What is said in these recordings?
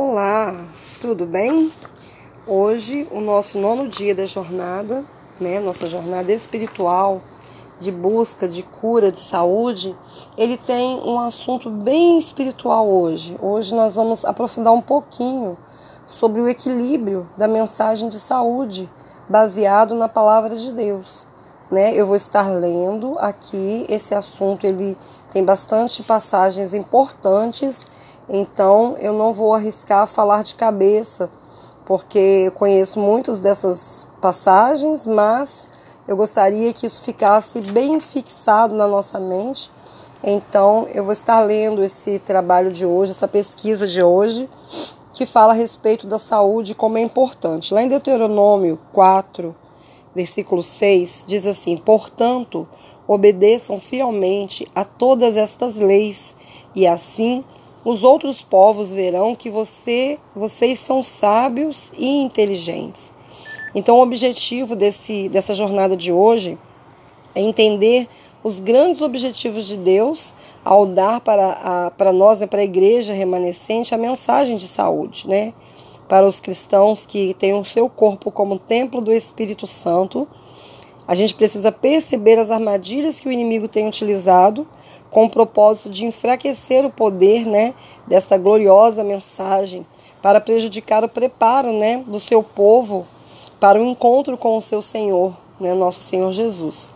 Olá, tudo bem? Hoje, o nosso nono dia da jornada, né, nossa jornada espiritual de busca de cura, de saúde, ele tem um assunto bem espiritual hoje. Hoje nós vamos aprofundar um pouquinho sobre o equilíbrio da mensagem de saúde baseado na palavra de Deus. Né? Eu vou estar lendo aqui esse assunto, ele tem bastante passagens importantes então eu não vou arriscar falar de cabeça, porque eu conheço muitas dessas passagens, mas eu gostaria que isso ficasse bem fixado na nossa mente. Então eu vou estar lendo esse trabalho de hoje, essa pesquisa de hoje, que fala a respeito da saúde como é importante. Lá em Deuteronômio 4, versículo 6, diz assim: Portanto, obedeçam fielmente a todas estas leis, e assim os outros povos verão que você, vocês são sábios e inteligentes. Então, o objetivo desse, dessa jornada de hoje é entender os grandes objetivos de Deus ao dar para, a, para nós, né, para a igreja remanescente, a mensagem de saúde, né? Para os cristãos que têm o seu corpo como templo do Espírito Santo, a gente precisa perceber as armadilhas que o inimigo tem utilizado com o propósito de enfraquecer o poder né, desta gloriosa mensagem, para prejudicar o preparo né, do seu povo para o encontro com o seu Senhor, né, nosso Senhor Jesus.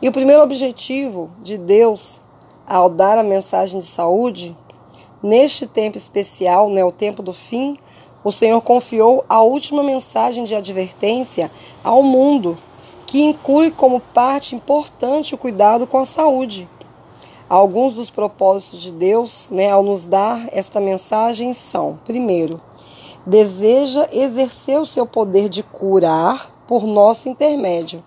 E o primeiro objetivo de Deus ao dar a mensagem de saúde, neste tempo especial, né, o tempo do fim, o Senhor confiou a última mensagem de advertência ao mundo, que inclui como parte importante o cuidado com a saúde. Alguns dos propósitos de Deus, né, ao nos dar esta mensagem são: primeiro, deseja exercer o seu poder de curar por nosso intermédio.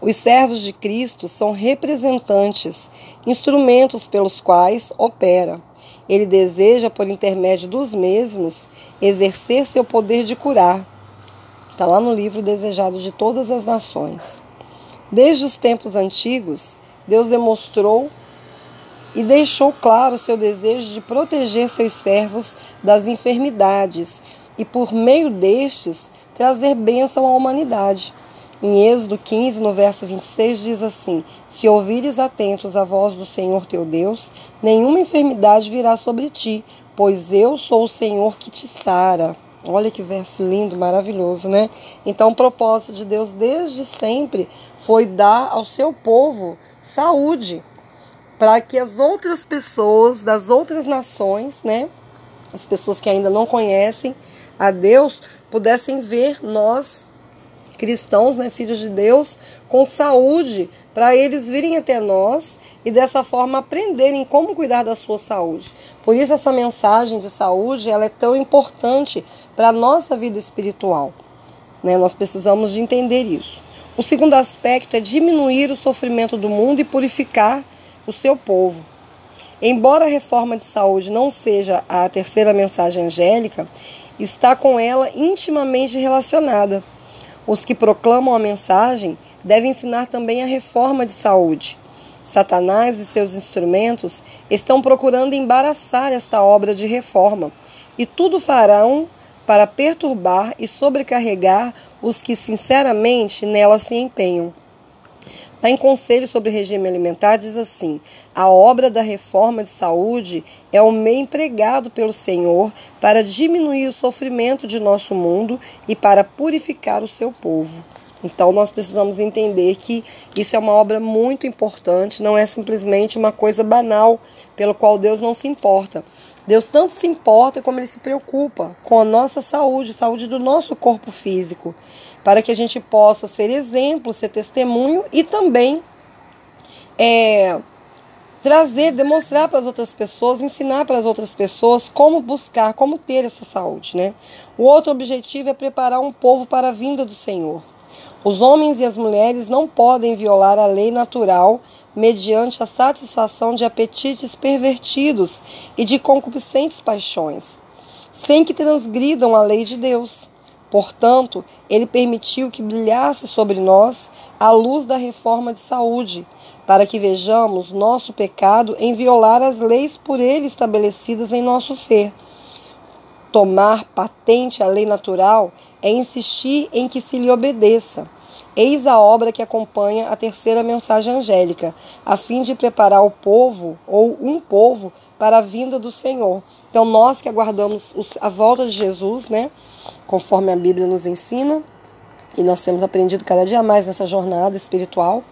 Os servos de Cristo são representantes, instrumentos pelos quais opera. Ele deseja, por intermédio dos mesmos, exercer seu poder de curar. Está lá no livro Desejado de Todas as Nações. Desde os tempos antigos, Deus demonstrou e deixou claro seu desejo de proteger seus servos das enfermidades e, por meio destes, trazer bênção à humanidade. Em Êxodo 15, no verso 26, diz assim: Se ouvires atentos à voz do Senhor teu Deus, nenhuma enfermidade virá sobre ti, pois eu sou o Senhor que te sara. Olha que verso lindo, maravilhoso, né? Então, o propósito de Deus desde sempre foi dar ao seu povo saúde para que as outras pessoas das outras nações, né, as pessoas que ainda não conhecem a Deus, pudessem ver nós cristãos, né, filhos de Deus, com saúde, para eles virem até nós e dessa forma aprenderem como cuidar da sua saúde. Por isso essa mensagem de saúde, ela é tão importante para a nossa vida espiritual. Né? Nós precisamos de entender isso. O segundo aspecto é diminuir o sofrimento do mundo e purificar o seu povo. Embora a reforma de saúde não seja a terceira mensagem angélica, está com ela intimamente relacionada. Os que proclamam a mensagem devem ensinar também a reforma de saúde. Satanás e seus instrumentos estão procurando embaraçar esta obra de reforma, e tudo farão para perturbar e sobrecarregar os que sinceramente nela se empenham. Lá em Conselho sobre Regime Alimentar diz assim: a obra da reforma de saúde é o meio empregado pelo Senhor para diminuir o sofrimento de nosso mundo e para purificar o seu povo. Então nós precisamos entender que isso é uma obra muito importante, não é simplesmente uma coisa banal pelo qual Deus não se importa. Deus tanto se importa como ele se preocupa com a nossa saúde, saúde do nosso corpo físico, para que a gente possa ser exemplo, ser testemunho e também é, trazer, demonstrar para as outras pessoas, ensinar para as outras pessoas como buscar, como ter essa saúde, né? O outro objetivo é preparar um povo para a vinda do Senhor. Os homens e as mulheres não podem violar a lei natural mediante a satisfação de apetites pervertidos e de concupiscentes paixões, sem que transgridam a lei de Deus. Portanto, ele permitiu que brilhasse sobre nós a luz da reforma de saúde, para que vejamos nosso pecado em violar as leis por ele estabelecidas em nosso ser. tomar patente à lei natural é insistir em que se lhe obedeça. Eis a obra que acompanha a terceira mensagem angélica, a fim de preparar o povo, ou um povo, para a vinda do Senhor. Então, nós que aguardamos a volta de Jesus, né, conforme a Bíblia nos ensina, e nós temos aprendido cada dia mais nessa jornada espiritual,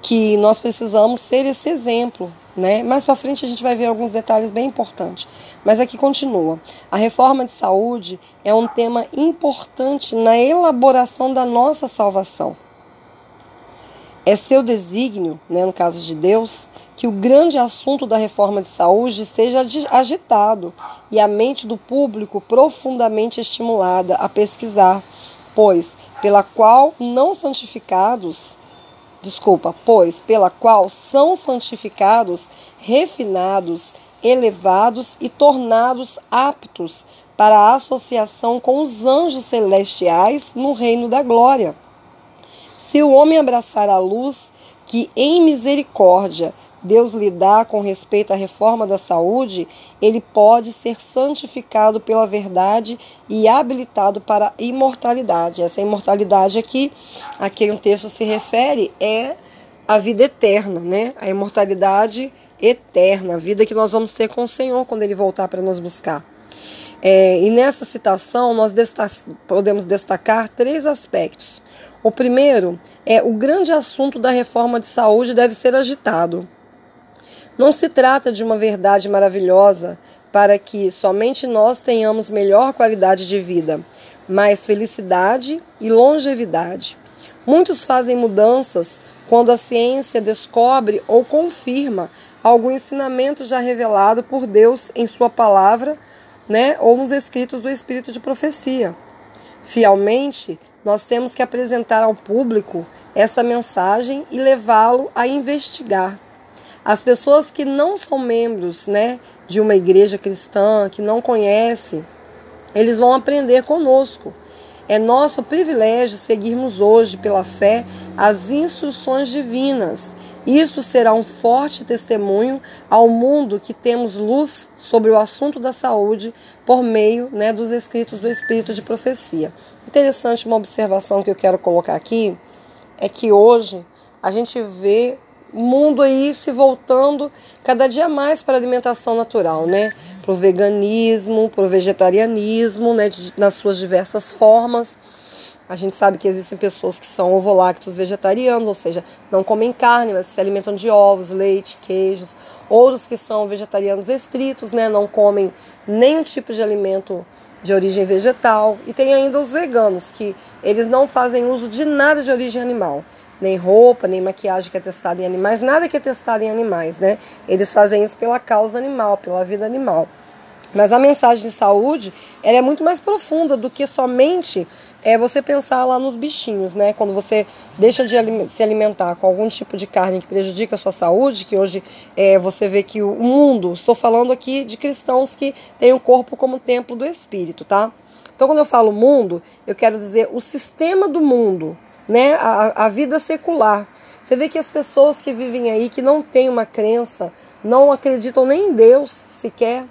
que nós precisamos ser esse exemplo, né? Mais para frente a gente vai ver alguns detalhes bem importantes. Mas aqui continua. A reforma de saúde é um tema importante na elaboração da nossa salvação. É seu desígnio, né, no caso de Deus, que o grande assunto da reforma de saúde seja agitado e a mente do público profundamente estimulada a pesquisar, pois pela qual não santificados desculpa, pois pela qual são santificados, refinados, elevados e tornados aptos para a associação com os anjos celestiais no reino da glória. Se o homem abraçar a luz que em misericórdia Deus dá com respeito à reforma da saúde, ele pode ser santificado pela verdade e habilitado para a imortalidade. Essa imortalidade aqui, a que um texto se refere, é a vida eterna, né? A imortalidade eterna, a vida que nós vamos ter com o Senhor quando ele voltar para nos buscar. É, e nessa citação, nós podemos destacar três aspectos. O primeiro é o grande assunto da reforma de saúde deve ser agitado. Não se trata de uma verdade maravilhosa para que somente nós tenhamos melhor qualidade de vida, mas felicidade e longevidade. Muitos fazem mudanças quando a ciência descobre ou confirma algum ensinamento já revelado por Deus em Sua palavra, né, ou nos escritos do Espírito de profecia. Fielmente, nós temos que apresentar ao público essa mensagem e levá-lo a investigar as pessoas que não são membros né, de uma igreja cristã, que não conhecem, eles vão aprender conosco. É nosso privilégio seguirmos hoje, pela fé, as instruções divinas. Isto será um forte testemunho ao mundo que temos luz sobre o assunto da saúde por meio né, dos escritos do Espírito de Profecia. Interessante uma observação que eu quero colocar aqui é que hoje a gente vê mundo aí se voltando cada dia mais para a alimentação natural, né? Para o veganismo, para o vegetarianismo, né? Nas suas diversas formas. A gente sabe que existem pessoas que são ovolactos vegetarianos, ou seja, não comem carne, mas se alimentam de ovos, leite, queijos. Outros que são vegetarianos estritos, né? Não comem nenhum tipo de alimento de origem vegetal. E tem ainda os veganos, que eles não fazem uso de nada de origem animal nem roupa, nem maquiagem que é testada em animais, nada que é testado em animais, né? Eles fazem isso pela causa animal, pela vida animal. Mas a mensagem de saúde ela é muito mais profunda do que somente é você pensar lá nos bichinhos, né? Quando você deixa de se alimentar com algum tipo de carne que prejudica a sua saúde, que hoje é, você vê que o mundo, estou falando aqui de cristãos que têm o corpo como templo do espírito, tá? Então, quando eu falo mundo, eu quero dizer o sistema do mundo, né, a, a vida secular. Você vê que as pessoas que vivem aí, que não têm uma crença, não acreditam nem em Deus sequer,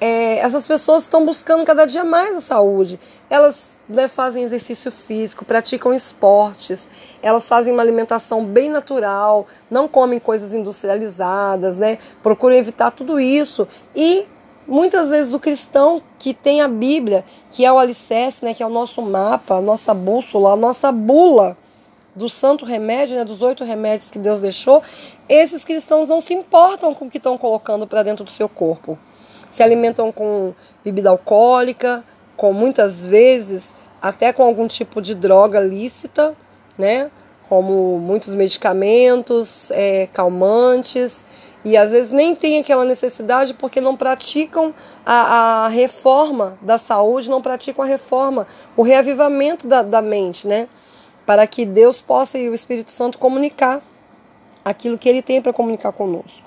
é, essas pessoas estão buscando cada dia mais a saúde. Elas né, fazem exercício físico, praticam esportes, elas fazem uma alimentação bem natural, não comem coisas industrializadas, né, procuram evitar tudo isso e Muitas vezes o cristão que tem a Bíblia, que é o alicerce, né, que é o nosso mapa, a nossa bússola, a nossa bula do santo remédio, né, dos oito remédios que Deus deixou, esses cristãos não se importam com o que estão colocando para dentro do seu corpo. Se alimentam com bebida alcoólica, com muitas vezes até com algum tipo de droga lícita, né, como muitos medicamentos, é, calmantes e às vezes nem tem aquela necessidade porque não praticam a, a reforma da saúde, não praticam a reforma, o reavivamento da, da mente, né? Para que Deus possa e o Espírito Santo comunicar aquilo que ele tem para comunicar conosco.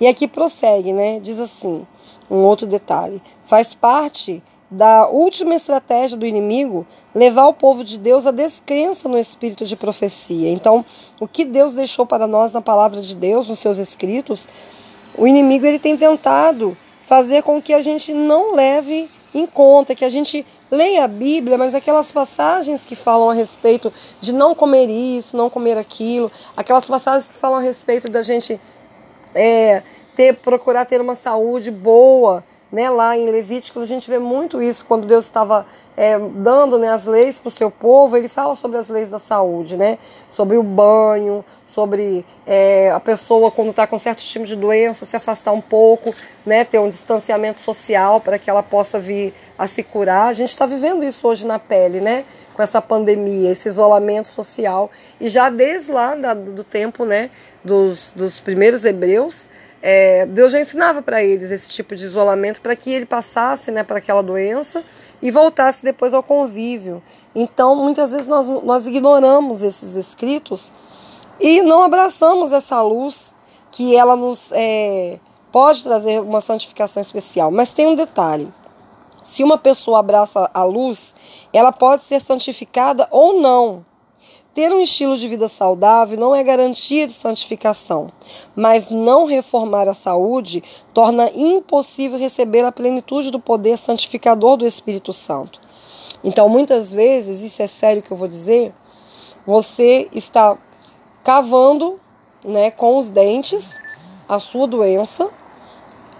E aqui prossegue, né? Diz assim: um outro detalhe. Faz parte da última estratégia do inimigo levar o povo de Deus à descrença no espírito de profecia. Então, o que Deus deixou para nós na palavra de Deus, nos seus escritos, o inimigo ele tem tentado fazer com que a gente não leve em conta, que a gente leia a Bíblia, mas aquelas passagens que falam a respeito de não comer isso, não comer aquilo, aquelas passagens que falam a respeito da gente é, ter, procurar ter uma saúde boa, né, lá em Levíticos a gente vê muito isso quando Deus estava é, dando né, as leis para o seu povo, ele fala sobre as leis da saúde, né, sobre o banho, sobre é, a pessoa quando está com certo tipo de doença se afastar um pouco, né, ter um distanciamento social para que ela possa vir a se curar. A gente está vivendo isso hoje na pele, né, com essa pandemia, esse isolamento social e já desde lá da, do tempo, né, dos, dos primeiros hebreus é, Deus já ensinava para eles esse tipo de isolamento para que ele passasse né, para aquela doença e voltasse depois ao convívio. Então, muitas vezes nós, nós ignoramos esses escritos e não abraçamos essa luz que ela nos é, pode trazer uma santificação especial. Mas tem um detalhe: se uma pessoa abraça a luz, ela pode ser santificada ou não. Ter um estilo de vida saudável não é garantia de santificação, mas não reformar a saúde torna impossível receber a plenitude do poder santificador do Espírito Santo. Então, muitas vezes, isso é sério que eu vou dizer, você está cavando né, com os dentes a sua doença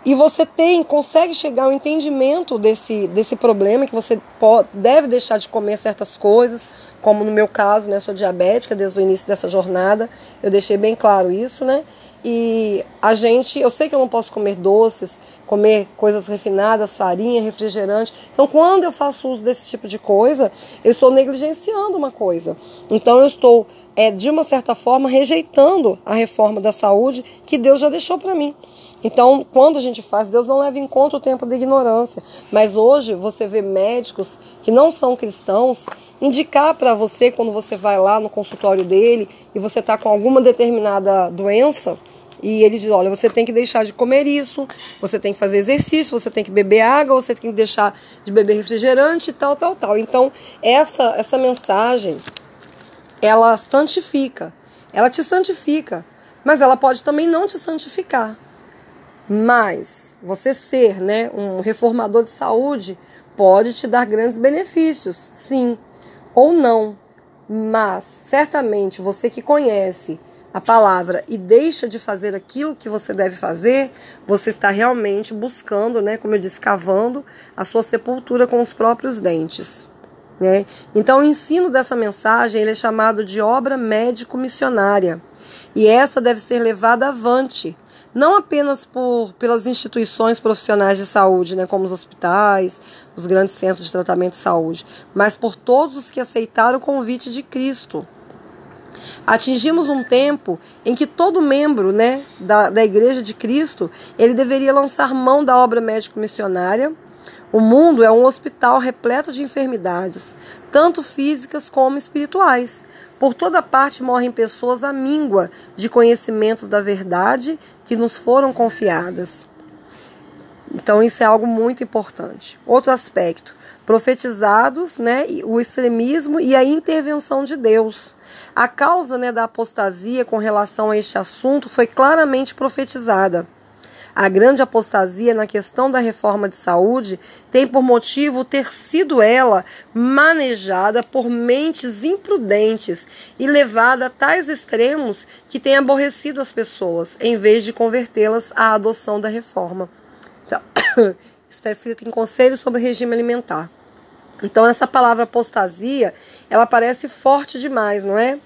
e você tem, consegue chegar ao entendimento desse, desse problema, que você pode, deve deixar de comer certas coisas, como no meu caso, né, sou diabética desde o início dessa jornada, eu deixei bem claro isso, né? E a gente, eu sei que eu não posso comer doces, comer coisas refinadas, farinha, refrigerante. Então, quando eu faço uso desse tipo de coisa, eu estou negligenciando uma coisa. Então, eu estou, é, de uma certa forma, rejeitando a reforma da saúde que Deus já deixou para mim. Então, quando a gente faz, Deus não leva em conta o tempo da ignorância. Mas hoje você vê médicos que não são cristãos indicar para você, quando você vai lá no consultório dele e você está com alguma determinada doença, e ele diz: olha, você tem que deixar de comer isso, você tem que fazer exercício, você tem que beber água, você tem que deixar de beber refrigerante, tal, tal, tal. Então, essa, essa mensagem, ela santifica, ela te santifica, mas ela pode também não te santificar. Mas você ser né, um reformador de saúde pode te dar grandes benefícios, sim, ou não. Mas certamente você que conhece a palavra e deixa de fazer aquilo que você deve fazer, você está realmente buscando, né, como eu disse, cavando a sua sepultura com os próprios dentes. Né? Então, o ensino dessa mensagem ele é chamado de obra médico-missionária. E essa deve ser levada avante não apenas por, pelas instituições profissionais de saúde, né, como os hospitais, os grandes centros de tratamento de saúde, mas por todos os que aceitaram o convite de Cristo. Atingimos um tempo em que todo membro né, da, da Igreja de Cristo ele deveria lançar mão da obra médico-missionária o mundo é um hospital repleto de enfermidades, tanto físicas como espirituais. Por toda parte morrem pessoas à míngua de conhecimentos da verdade que nos foram confiadas. Então, isso é algo muito importante. Outro aspecto: profetizados, né, o extremismo e a intervenção de Deus. A causa né, da apostasia com relação a este assunto foi claramente profetizada. A grande apostasia na questão da reforma de saúde tem por motivo ter sido ela manejada por mentes imprudentes e levada a tais extremos que tem aborrecido as pessoas, em vez de convertê-las à adoção da reforma. Então, isso está escrito em Conselho sobre Regime Alimentar. Então essa palavra apostasia, ela parece forte demais, não é?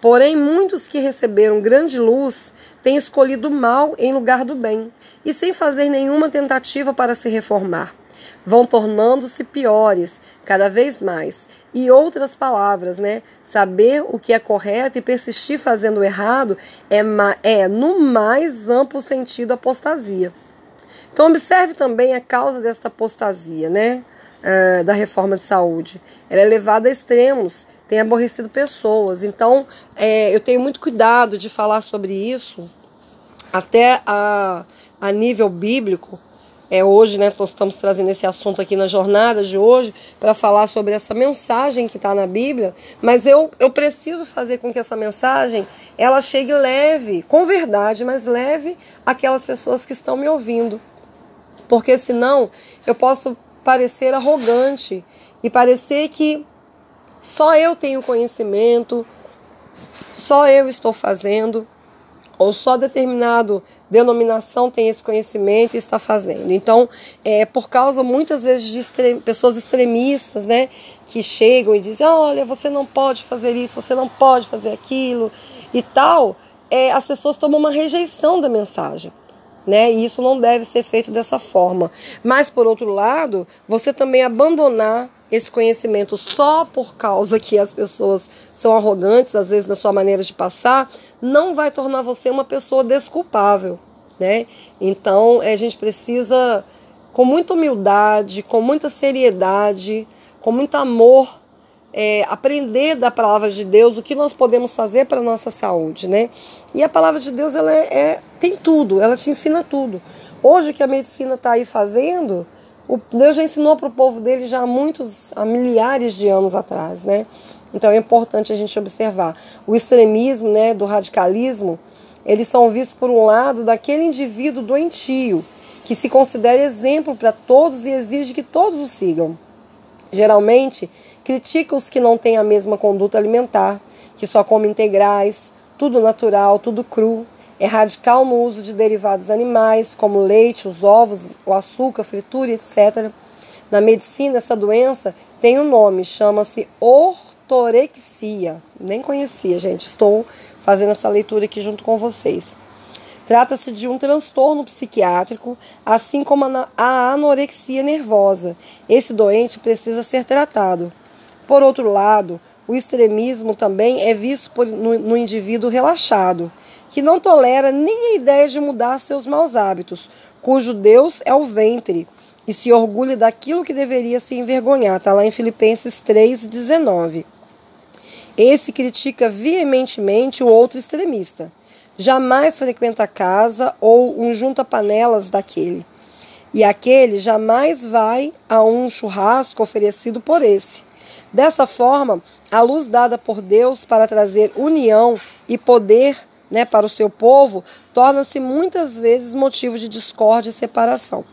Porém, muitos que receberam grande luz têm escolhido o mal em lugar do bem, e sem fazer nenhuma tentativa para se reformar. Vão tornando-se piores cada vez mais. E outras palavras, né? Saber o que é correto e persistir fazendo o errado é, é no mais amplo sentido, apostasia. Então, observe também a causa desta apostasia, né? Uh, da reforma de saúde. Ela é levada a extremos tem aborrecido pessoas. Então, é, eu tenho muito cuidado de falar sobre isso, até a, a nível bíblico. É, hoje, né, nós estamos trazendo esse assunto aqui na jornada de hoje para falar sobre essa mensagem que está na Bíblia, mas eu, eu preciso fazer com que essa mensagem ela chegue leve, com verdade, mas leve aquelas pessoas que estão me ouvindo, porque senão eu posso parecer arrogante e parecer que só eu tenho conhecimento, só eu estou fazendo, ou só determinado denominação tem esse conhecimento e está fazendo. Então, é por causa muitas vezes de extrem, pessoas extremistas, né, que chegam e dizem: olha, você não pode fazer isso, você não pode fazer aquilo e tal, é, as pessoas tomam uma rejeição da mensagem né? E isso não deve ser feito dessa forma. Mas por outro lado, você também abandonar esse conhecimento só por causa que as pessoas são arrogantes, às vezes na sua maneira de passar, não vai tornar você uma pessoa desculpável, né? Então, a gente precisa com muita humildade, com muita seriedade, com muito amor é, aprender da palavra de Deus o que nós podemos fazer para a nossa saúde, né? E a palavra de Deus ela é, é tem tudo, ela te ensina tudo. Hoje que a medicina está aí fazendo, o Deus já ensinou para o povo dele já há muitos, há milhares de anos atrás, né? Então é importante a gente observar o extremismo, né, do radicalismo. Eles são vistos por um lado daquele indivíduo doentio que se considera exemplo para todos e exige que todos o sigam. Geralmente critica os que não têm a mesma conduta alimentar, que só comem integrais, tudo natural, tudo cru. É radical no uso de derivados animais, como leite, os ovos, o açúcar, fritura, etc. Na medicina, essa doença tem um nome, chama-se ortorexia. Nem conhecia, gente. Estou fazendo essa leitura aqui junto com vocês. Trata-se de um transtorno psiquiátrico, assim como a anorexia nervosa. Esse doente precisa ser tratado. Por outro lado, o extremismo também é visto por, no, no indivíduo relaxado, que não tolera nem a ideia de mudar seus maus hábitos, cujo Deus é o ventre e se orgulha daquilo que deveria se envergonhar. Está lá em Filipenses 3,19. Esse critica veementemente o outro extremista. Jamais frequenta a casa ou um junta-panelas daquele. E aquele jamais vai a um churrasco oferecido por esse. Dessa forma, a luz dada por Deus para trazer união e poder né, para o seu povo torna-se muitas vezes motivo de discórdia e separação.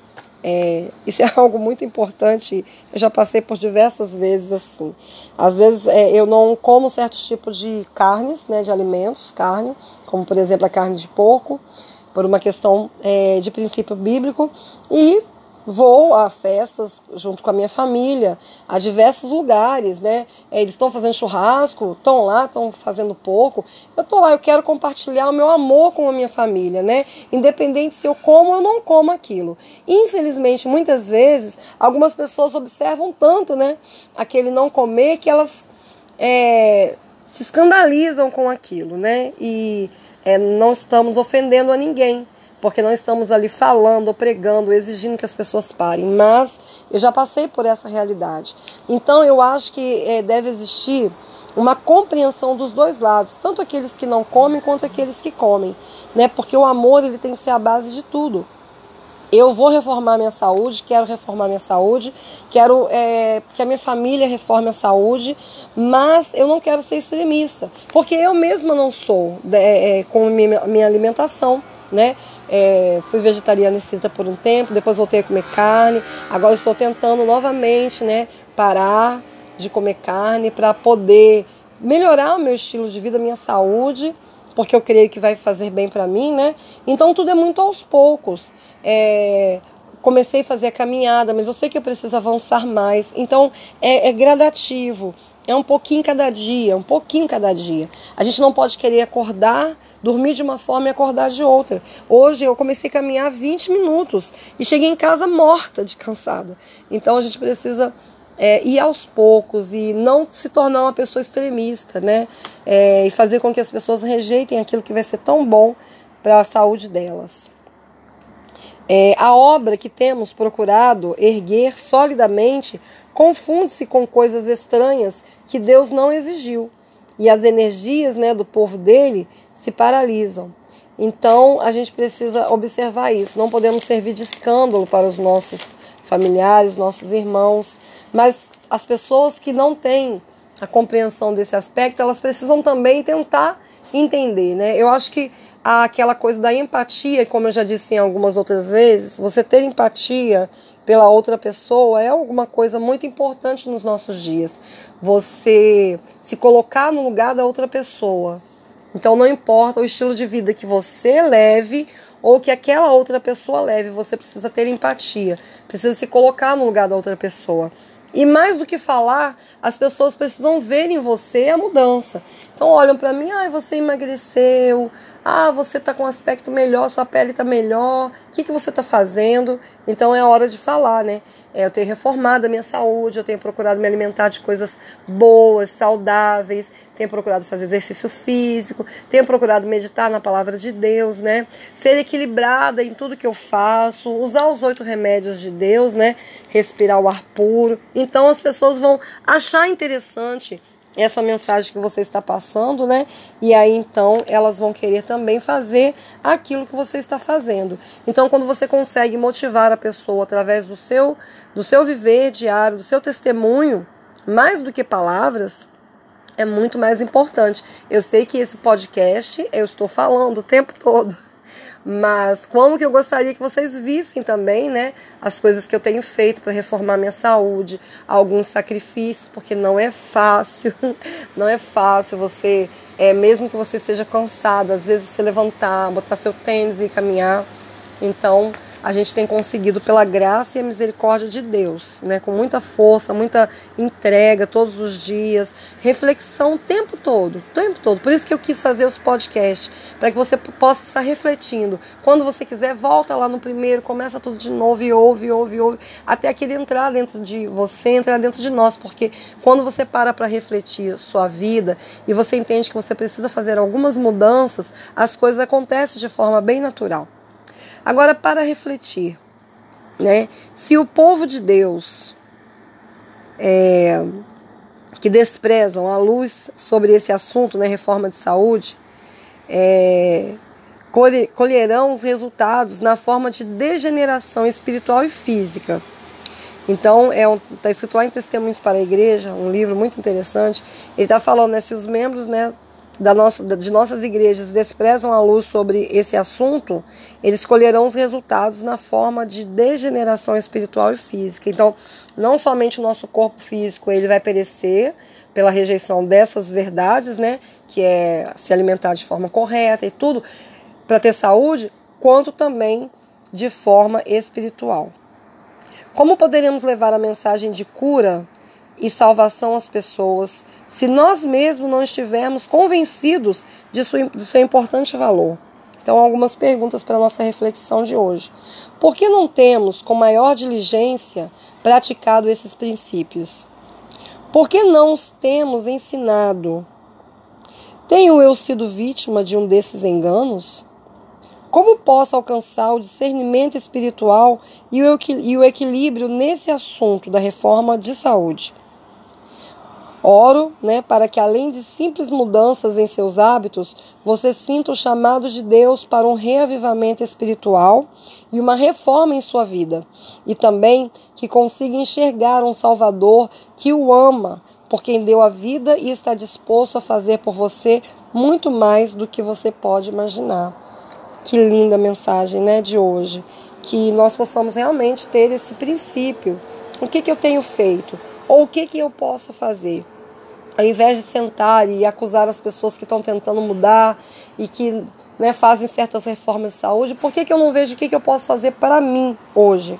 É, isso é algo muito importante. Eu já passei por diversas vezes assim. Às vezes é, eu não como certos tipos de carnes, né, de alimentos, carne, como por exemplo a carne de porco, por uma questão é, de princípio bíblico, e vou a festas junto com a minha família, a diversos lugares, né? É, eles estão fazendo churrasco, estão lá, estão fazendo pouco. Eu estou lá, eu quero compartilhar o meu amor com a minha família, né? Independente se eu como ou não como aquilo. Infelizmente, muitas vezes, algumas pessoas observam tanto, né? Aquele não comer que elas é, se escandalizam com aquilo, né? E é, não estamos ofendendo a ninguém porque não estamos ali falando, pregando, exigindo que as pessoas parem, mas eu já passei por essa realidade. Então eu acho que é, deve existir uma compreensão dos dois lados, tanto aqueles que não comem quanto aqueles que comem, né? Porque o amor ele tem que ser a base de tudo. Eu vou reformar minha saúde, quero reformar minha saúde, quero é, que a minha família reforme a saúde, mas eu não quero ser extremista, porque eu mesma não sou é, com minha, minha alimentação, né? É, fui vegetariana e por um tempo, depois voltei a comer carne. Agora estou tentando novamente, né, parar de comer carne para poder melhorar o meu estilo de vida, minha saúde, porque eu creio que vai fazer bem para mim, né? Então tudo é muito aos poucos. É, comecei a fazer a caminhada, mas eu sei que eu preciso avançar mais. Então é, é gradativo. É um pouquinho cada dia, um pouquinho cada dia. A gente não pode querer acordar, dormir de uma forma e acordar de outra. Hoje eu comecei a caminhar 20 minutos e cheguei em casa morta de cansada. Então a gente precisa é, ir aos poucos e não se tornar uma pessoa extremista, né? É, e fazer com que as pessoas rejeitem aquilo que vai ser tão bom para a saúde delas. É, a obra que temos procurado erguer solidamente confunde-se com coisas estranhas que Deus não exigiu. E as energias né, do povo dele se paralisam. Então a gente precisa observar isso. Não podemos servir de escândalo para os nossos familiares, nossos irmãos, mas as pessoas que não têm a compreensão desse aspecto, elas precisam também tentar entender, né? Eu acho que aquela coisa da empatia, como eu já disse em algumas outras vezes, você ter empatia pela outra pessoa é alguma coisa muito importante nos nossos dias. Você se colocar no lugar da outra pessoa. Então não importa o estilo de vida que você leve ou que aquela outra pessoa leve, você precisa ter empatia, precisa se colocar no lugar da outra pessoa. E mais do que falar, as pessoas precisam ver em você a mudança. Então olham para mim, ah, você emagreceu, ah, você está com um aspecto melhor, sua pele está melhor, o que, que você está fazendo? Então é hora de falar, né? É, eu tenho reformado a minha saúde, eu tenho procurado me alimentar de coisas boas, saudáveis, tenho procurado fazer exercício físico, tenho procurado meditar na palavra de Deus, né? Ser equilibrada em tudo que eu faço, usar os oito remédios de Deus, né? Respirar o ar puro. Então as pessoas vão achar interessante essa mensagem que você está passando, né? E aí então elas vão querer também fazer aquilo que você está fazendo. Então, quando você consegue motivar a pessoa através do seu do seu viver diário, do seu testemunho, mais do que palavras, é muito mais importante. Eu sei que esse podcast eu estou falando o tempo todo mas como que eu gostaria que vocês vissem também, né, as coisas que eu tenho feito para reformar minha saúde, alguns sacrifícios, porque não é fácil, não é fácil você, é, mesmo que você esteja cansado, às vezes você levantar, botar seu tênis e caminhar. Então, a gente tem conseguido pela graça e a misericórdia de Deus, né? Com muita força, muita entrega todos os dias, reflexão o tempo todo, o tempo todo. Por isso que eu quis fazer os podcasts, para que você possa estar refletindo. Quando você quiser, volta lá no primeiro, começa tudo de novo e ouve, ouve, ouve, até aquele entrar dentro de você, entrar dentro de nós, porque quando você para para refletir sua vida e você entende que você precisa fazer algumas mudanças, as coisas acontecem de forma bem natural. Agora, para refletir, né? Se o povo de Deus é, que desprezam a luz sobre esse assunto, né, reforma de saúde, é, colherão os resultados na forma de degeneração espiritual e física. Então, é um, tá escrito lá em Testemunhos para a Igreja, um livro muito interessante. Ele está falando, né, se os membros, né, da nossa, de nossas igrejas desprezam a luz sobre esse assunto, eles colherão os resultados na forma de degeneração espiritual e física. Então, não somente o nosso corpo físico ele vai perecer pela rejeição dessas verdades, né, que é se alimentar de forma correta e tudo para ter saúde, quanto também de forma espiritual. Como poderíamos levar a mensagem de cura e salvação às pessoas se nós mesmos não estivermos convencidos de, sua, de seu importante valor. Então, algumas perguntas para a nossa reflexão de hoje. Por que não temos, com maior diligência, praticado esses princípios? Por que não os temos ensinado? Tenho eu sido vítima de um desses enganos? Como posso alcançar o discernimento espiritual e o equilíbrio nesse assunto da reforma de saúde? Oro, né, para que além de simples mudanças em seus hábitos, você sinta o chamado de Deus para um reavivamento espiritual e uma reforma em sua vida, e também que consiga enxergar um Salvador que o ama, por quem deu a vida e está disposto a fazer por você muito mais do que você pode imaginar. Que linda mensagem, né, de hoje, que nós possamos realmente ter esse princípio. O que que eu tenho feito? Ou o que, que eu posso fazer? Ao invés de sentar e acusar as pessoas que estão tentando mudar e que né, fazem certas reformas de saúde, por que, que eu não vejo o que, que eu posso fazer para mim hoje?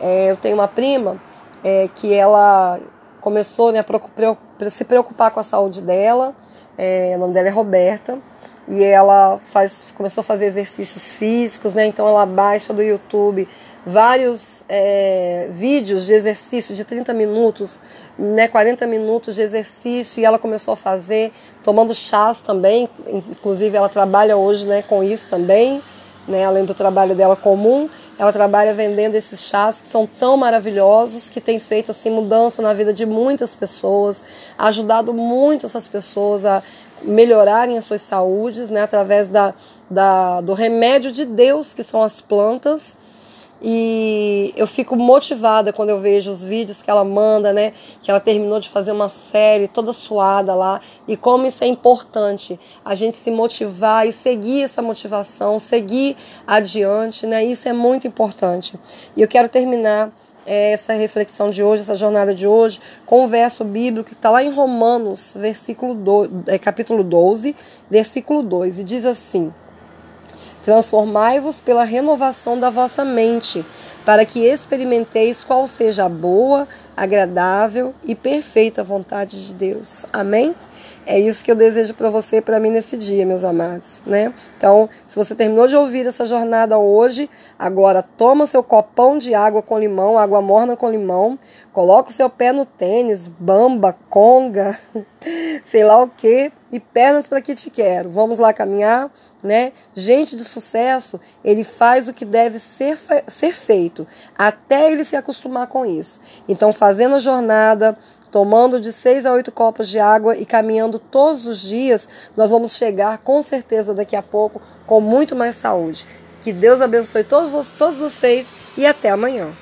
É, eu tenho uma prima é, que ela começou né, a se preocupar com a saúde dela, é, o nome dela é Roberta, e ela faz, começou a fazer exercícios físicos, né? Então ela baixa do YouTube vários é, vídeos de exercício de 30 minutos, né, 40 minutos de exercício e ela começou a fazer, tomando chás também, inclusive ela trabalha hoje né, com isso também, né, além do trabalho dela comum, ela trabalha vendendo esses chás que são tão maravilhosos, que tem feito assim mudança na vida de muitas pessoas, ajudado muito essas pessoas a melhorarem as suas saúdes, né, através da, da, do remédio de Deus, que são as plantas, e eu fico motivada quando eu vejo os vídeos que ela manda, né? Que ela terminou de fazer uma série toda suada lá e como isso é importante a gente se motivar e seguir essa motivação, seguir adiante, né? Isso é muito importante. E eu quero terminar essa reflexão de hoje, essa jornada de hoje, com o verso bíblico que está lá em Romanos, versículo do, é, capítulo 12, versículo 2, e diz assim: Transformai-vos pela renovação da vossa mente, para que experimenteis qual seja a boa, agradável e perfeita vontade de Deus. Amém? É isso que eu desejo para você e para mim nesse dia, meus amados, né? Então, se você terminou de ouvir essa jornada hoje, agora toma seu copão de água com limão, água morna com limão, coloca o seu pé no tênis, bamba, conga, sei lá o que, e pernas para que te quero. Vamos lá caminhar, né? Gente de sucesso, ele faz o que deve ser, ser feito, até ele se acostumar com isso. Então, fazendo a jornada, tomando de seis a oito copos de água e caminhando todos os dias, nós vamos chegar com certeza daqui a pouco com muito mais saúde. Que Deus abençoe todos, todos vocês e até amanhã.